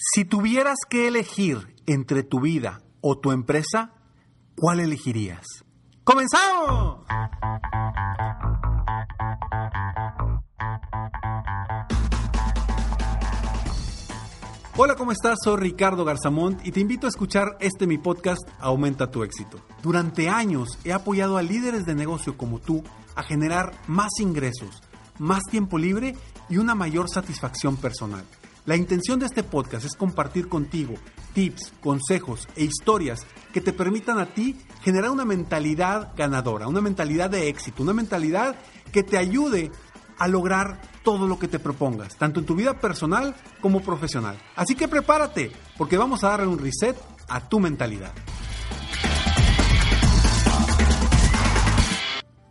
Si tuvieras que elegir entre tu vida o tu empresa, ¿cuál elegirías? ¡Comenzamos! Hola, ¿cómo estás? Soy Ricardo Garzamont y te invito a escuchar este mi podcast Aumenta tu éxito. Durante años he apoyado a líderes de negocio como tú a generar más ingresos, más tiempo libre y una mayor satisfacción personal. La intención de este podcast es compartir contigo tips, consejos e historias que te permitan a ti generar una mentalidad ganadora, una mentalidad de éxito, una mentalidad que te ayude a lograr todo lo que te propongas, tanto en tu vida personal como profesional. Así que prepárate, porque vamos a darle un reset a tu mentalidad.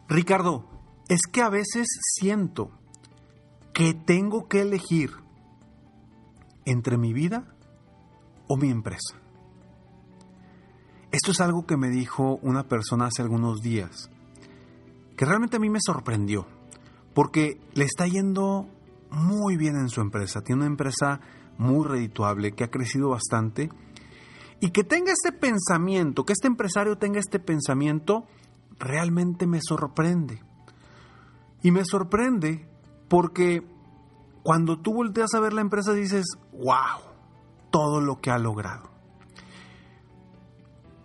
Ricardo, es que a veces siento que tengo que elegir entre mi vida o mi empresa. Esto es algo que me dijo una persona hace algunos días, que realmente a mí me sorprendió, porque le está yendo muy bien en su empresa, tiene una empresa muy redituable, que ha crecido bastante, y que tenga este pensamiento, que este empresario tenga este pensamiento, realmente me sorprende. Y me sorprende porque cuando tú volteas a ver la empresa dices, wow, todo lo que ha logrado.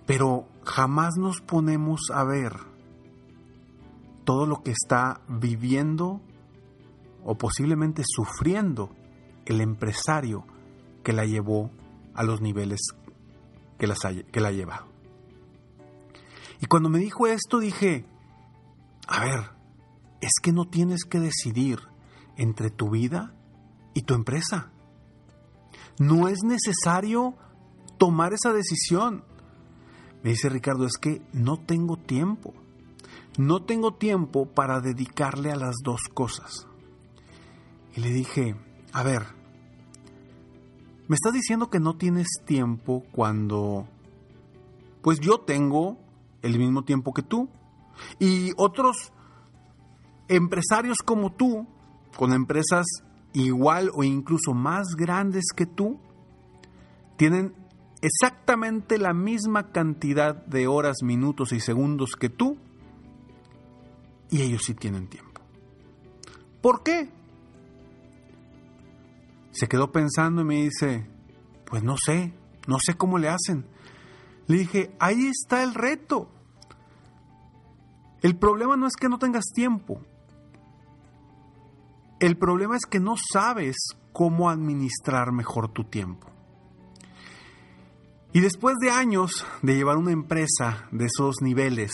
Pero jamás nos ponemos a ver todo lo que está viviendo o posiblemente sufriendo el empresario que la llevó a los niveles que, que la ha llevado. Y cuando me dijo esto dije, a ver, es que no tienes que decidir entre tu vida y tu empresa. No es necesario tomar esa decisión. Me dice Ricardo, es que no tengo tiempo. No tengo tiempo para dedicarle a las dos cosas. Y le dije, a ver, me estás diciendo que no tienes tiempo cuando, pues yo tengo el mismo tiempo que tú. Y otros empresarios como tú con empresas igual o incluso más grandes que tú, tienen exactamente la misma cantidad de horas, minutos y segundos que tú, y ellos sí tienen tiempo. ¿Por qué? Se quedó pensando y me dice, pues no sé, no sé cómo le hacen. Le dije, ahí está el reto. El problema no es que no tengas tiempo, el problema es que no sabes cómo administrar mejor tu tiempo. Y después de años de llevar una empresa de esos niveles,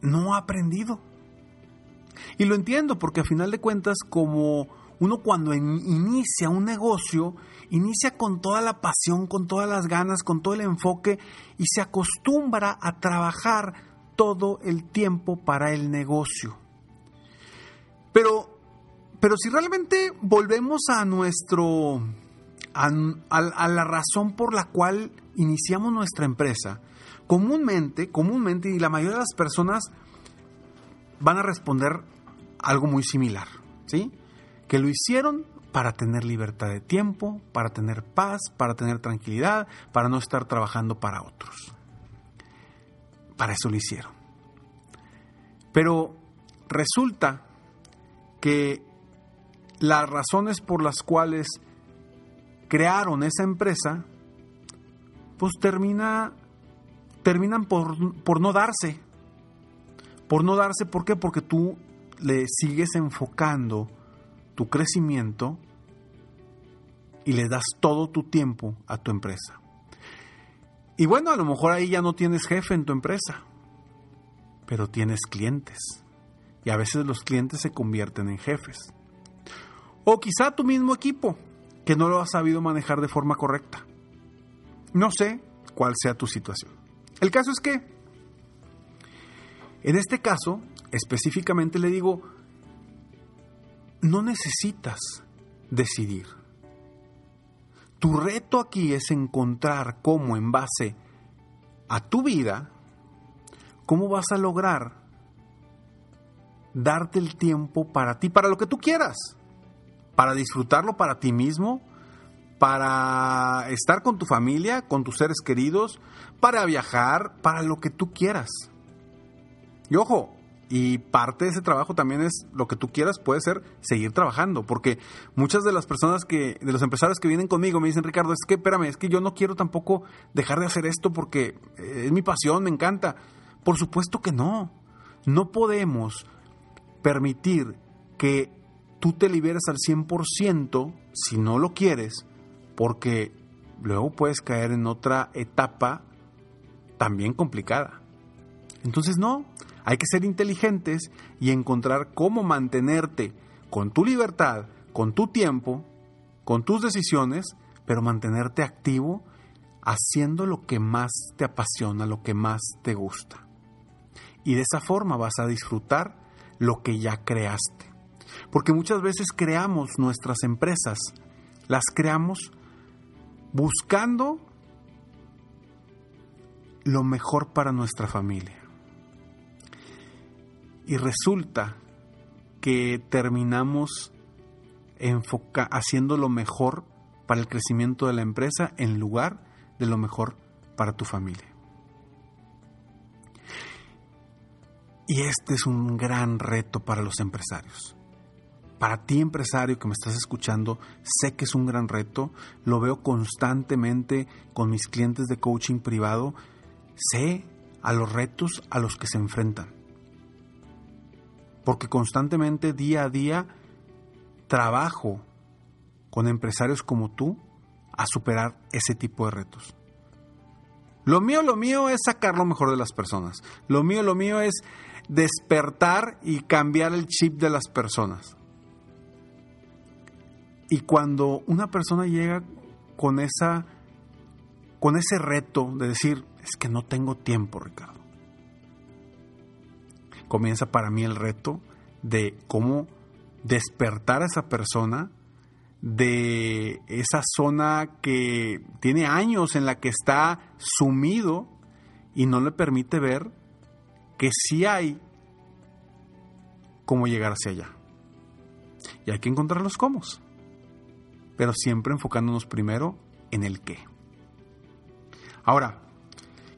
no ha aprendido. Y lo entiendo porque a final de cuentas, como uno cuando inicia un negocio, inicia con toda la pasión, con todas las ganas, con todo el enfoque y se acostumbra a trabajar todo el tiempo para el negocio. Pero, pero si realmente volvemos a nuestro, a, la razón por la cual iniciamos nuestra empresa, comúnmente, comúnmente, y la mayoría de las personas van a responder algo muy similar, ¿sí? Que lo hicieron para tener libertad de tiempo, para tener paz, para tener tranquilidad, para no estar trabajando para otros. Para eso lo hicieron. Pero resulta que las razones por las cuales crearon esa empresa, pues termina, terminan por, por no darse. Por no darse, ¿por qué? Porque tú le sigues enfocando tu crecimiento y le das todo tu tiempo a tu empresa. Y bueno, a lo mejor ahí ya no tienes jefe en tu empresa, pero tienes clientes. Y a veces los clientes se convierten en jefes. O quizá tu mismo equipo, que no lo has sabido manejar de forma correcta. No sé cuál sea tu situación. El caso es que, en este caso, específicamente le digo, no necesitas decidir. Tu reto aquí es encontrar cómo en base a tu vida, cómo vas a lograr darte el tiempo para ti, para lo que tú quieras. para disfrutarlo para ti mismo, para estar con tu familia, con tus seres queridos, para viajar, para lo que tú quieras. Y ojo, y parte de ese trabajo también es lo que tú quieras, puede ser seguir trabajando, porque muchas de las personas que, de los empresarios que vienen conmigo me dicen, Ricardo, es que espérame, es que yo no quiero tampoco dejar de hacer esto porque eh, es mi pasión, me encanta. Por supuesto que no. No podemos permitir que tú te liberes al 100% si no lo quieres, porque luego puedes caer en otra etapa también complicada. Entonces no, hay que ser inteligentes y encontrar cómo mantenerte con tu libertad, con tu tiempo, con tus decisiones, pero mantenerte activo haciendo lo que más te apasiona, lo que más te gusta. Y de esa forma vas a disfrutar lo que ya creaste. Porque muchas veces creamos nuestras empresas, las creamos buscando lo mejor para nuestra familia. Y resulta que terminamos haciendo lo mejor para el crecimiento de la empresa en lugar de lo mejor para tu familia. Y este es un gran reto para los empresarios. Para ti empresario que me estás escuchando, sé que es un gran reto, lo veo constantemente con mis clientes de coaching privado, sé a los retos a los que se enfrentan porque constantemente, día a día, trabajo con empresarios como tú a superar ese tipo de retos. Lo mío, lo mío es sacar lo mejor de las personas. Lo mío, lo mío es despertar y cambiar el chip de las personas. Y cuando una persona llega con esa con ese reto de decir, es que no tengo tiempo, Ricardo comienza para mí el reto de cómo despertar a esa persona de esa zona que tiene años en la que está sumido y no le permite ver que sí hay cómo llegar hacia allá. Y hay que encontrar los cómo, pero siempre enfocándonos primero en el qué. Ahora,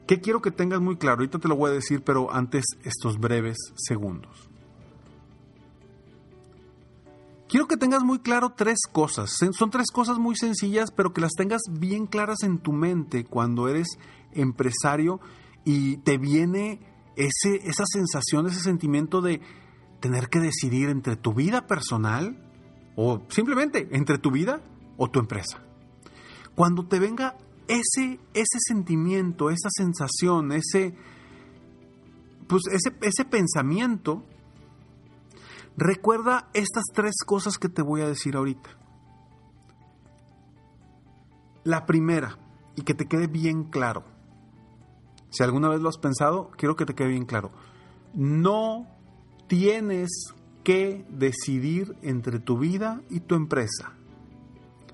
¿Qué quiero que tengas muy claro? Ahorita te lo voy a decir, pero antes estos breves segundos. Quiero que tengas muy claro tres cosas. Son tres cosas muy sencillas, pero que las tengas bien claras en tu mente cuando eres empresario y te viene ese, esa sensación, ese sentimiento de tener que decidir entre tu vida personal o simplemente entre tu vida o tu empresa. Cuando te venga ese, ese sentimiento, esa sensación, ese, pues ese, ese pensamiento, recuerda estas tres cosas que te voy a decir ahorita. La primera, y que te quede bien claro, si alguna vez lo has pensado, quiero que te quede bien claro, no tienes que decidir entre tu vida y tu empresa.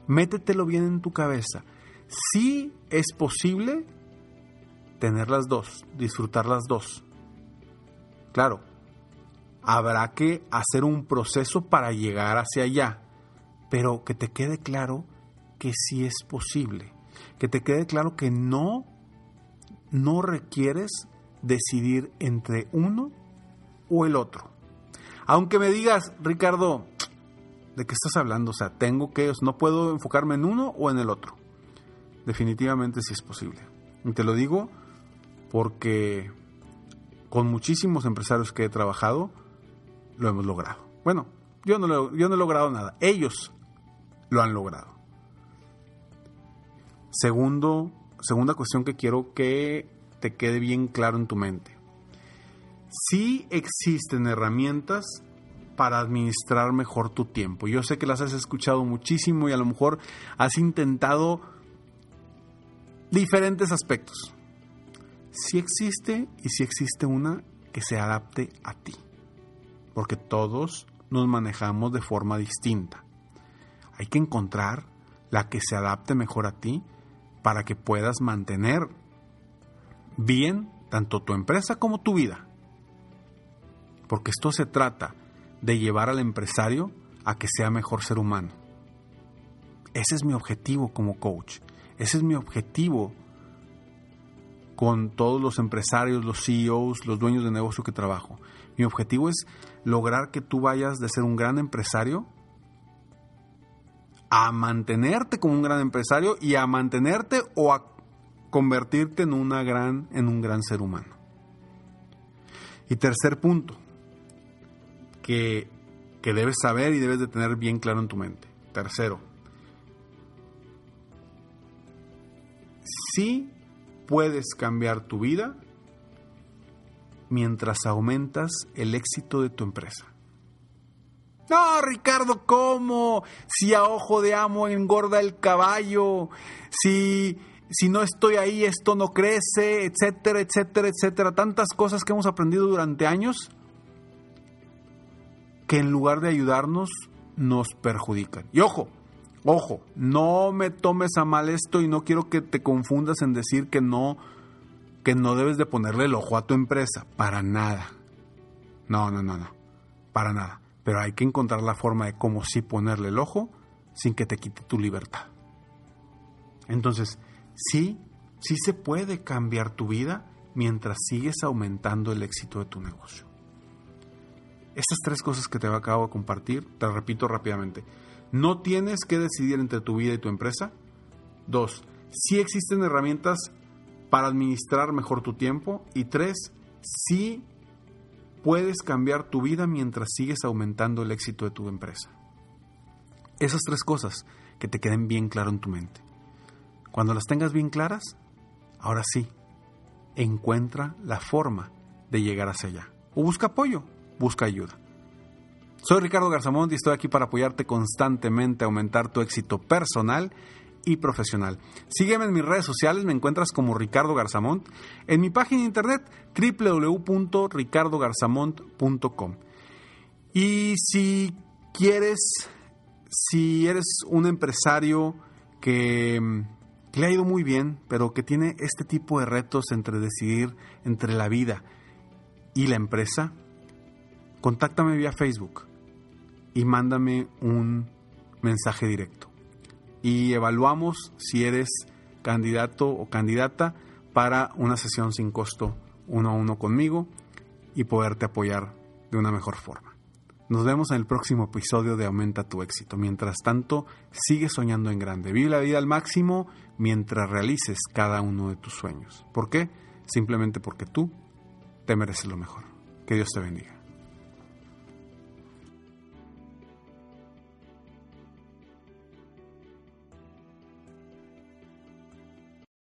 Métetelo bien en tu cabeza sí es posible tener las dos, disfrutar las dos. Claro, habrá que hacer un proceso para llegar hacia allá, pero que te quede claro que sí es posible, que te quede claro que no, no requieres decidir entre uno o el otro. Aunque me digas, Ricardo, ¿de qué estás hablando? O sea, tengo que, no puedo enfocarme en uno o en el otro definitivamente sí es posible. Y te lo digo porque con muchísimos empresarios que he trabajado, lo hemos logrado. Bueno, yo no, yo no he logrado nada, ellos lo han logrado. Segundo, segunda cuestión que quiero que te quede bien claro en tu mente. Sí existen herramientas para administrar mejor tu tiempo. Yo sé que las has escuchado muchísimo y a lo mejor has intentado diferentes aspectos. Si existe y si existe una que se adapte a ti, porque todos nos manejamos de forma distinta. Hay que encontrar la que se adapte mejor a ti para que puedas mantener bien tanto tu empresa como tu vida. Porque esto se trata de llevar al empresario a que sea mejor ser humano. Ese es mi objetivo como coach. Ese es mi objetivo con todos los empresarios, los CEOs, los dueños de negocio que trabajo. Mi objetivo es lograr que tú vayas de ser un gran empresario a mantenerte como un gran empresario y a mantenerte o a convertirte en, una gran, en un gran ser humano. Y tercer punto, que, que debes saber y debes de tener bien claro en tu mente. Tercero, sí puedes cambiar tu vida mientras aumentas el éxito de tu empresa. No, Ricardo, ¿cómo? Si a ojo de amo engorda el caballo, si, si no estoy ahí esto no crece, etcétera, etcétera, etcétera. Tantas cosas que hemos aprendido durante años que en lugar de ayudarnos nos perjudican. Y ojo, ojo, no me tomes a mal esto y no quiero que te confundas en decir que no que no debes de ponerle el ojo a tu empresa, para nada. No, no, no, no. Para nada pero hay que encontrar la forma de cómo sí ponerle el ojo sin que te quite tu libertad. Entonces, sí, sí se puede cambiar tu vida mientras sigues aumentando el éxito de tu negocio. Estas tres cosas que te acabo de compartir, te repito rápidamente. No tienes que decidir entre tu vida y tu empresa. Dos, sí existen herramientas para administrar mejor tu tiempo. Y tres, sí puedes cambiar tu vida mientras sigues aumentando el éxito de tu empresa. Esas tres cosas que te queden bien claro en tu mente. Cuando las tengas bien claras, ahora sí, encuentra la forma de llegar hacia allá. O busca apoyo, busca ayuda. Soy Ricardo Garzamont y estoy aquí para apoyarte constantemente a aumentar tu éxito personal y profesional. Sígueme en mis redes sociales, me encuentras como Ricardo Garzamont, en mi página de internet www.ricardogarzamont.com. Y si quieres, si eres un empresario que, que le ha ido muy bien, pero que tiene este tipo de retos entre decidir entre la vida y la empresa, contáctame vía Facebook y mándame un mensaje directo y evaluamos si eres candidato o candidata para una sesión sin costo uno a uno conmigo y poderte apoyar de una mejor forma. Nos vemos en el próximo episodio de Aumenta tu éxito. Mientras tanto, sigue soñando en grande. Vive la vida al máximo mientras realices cada uno de tus sueños. ¿Por qué? Simplemente porque tú te mereces lo mejor. Que Dios te bendiga.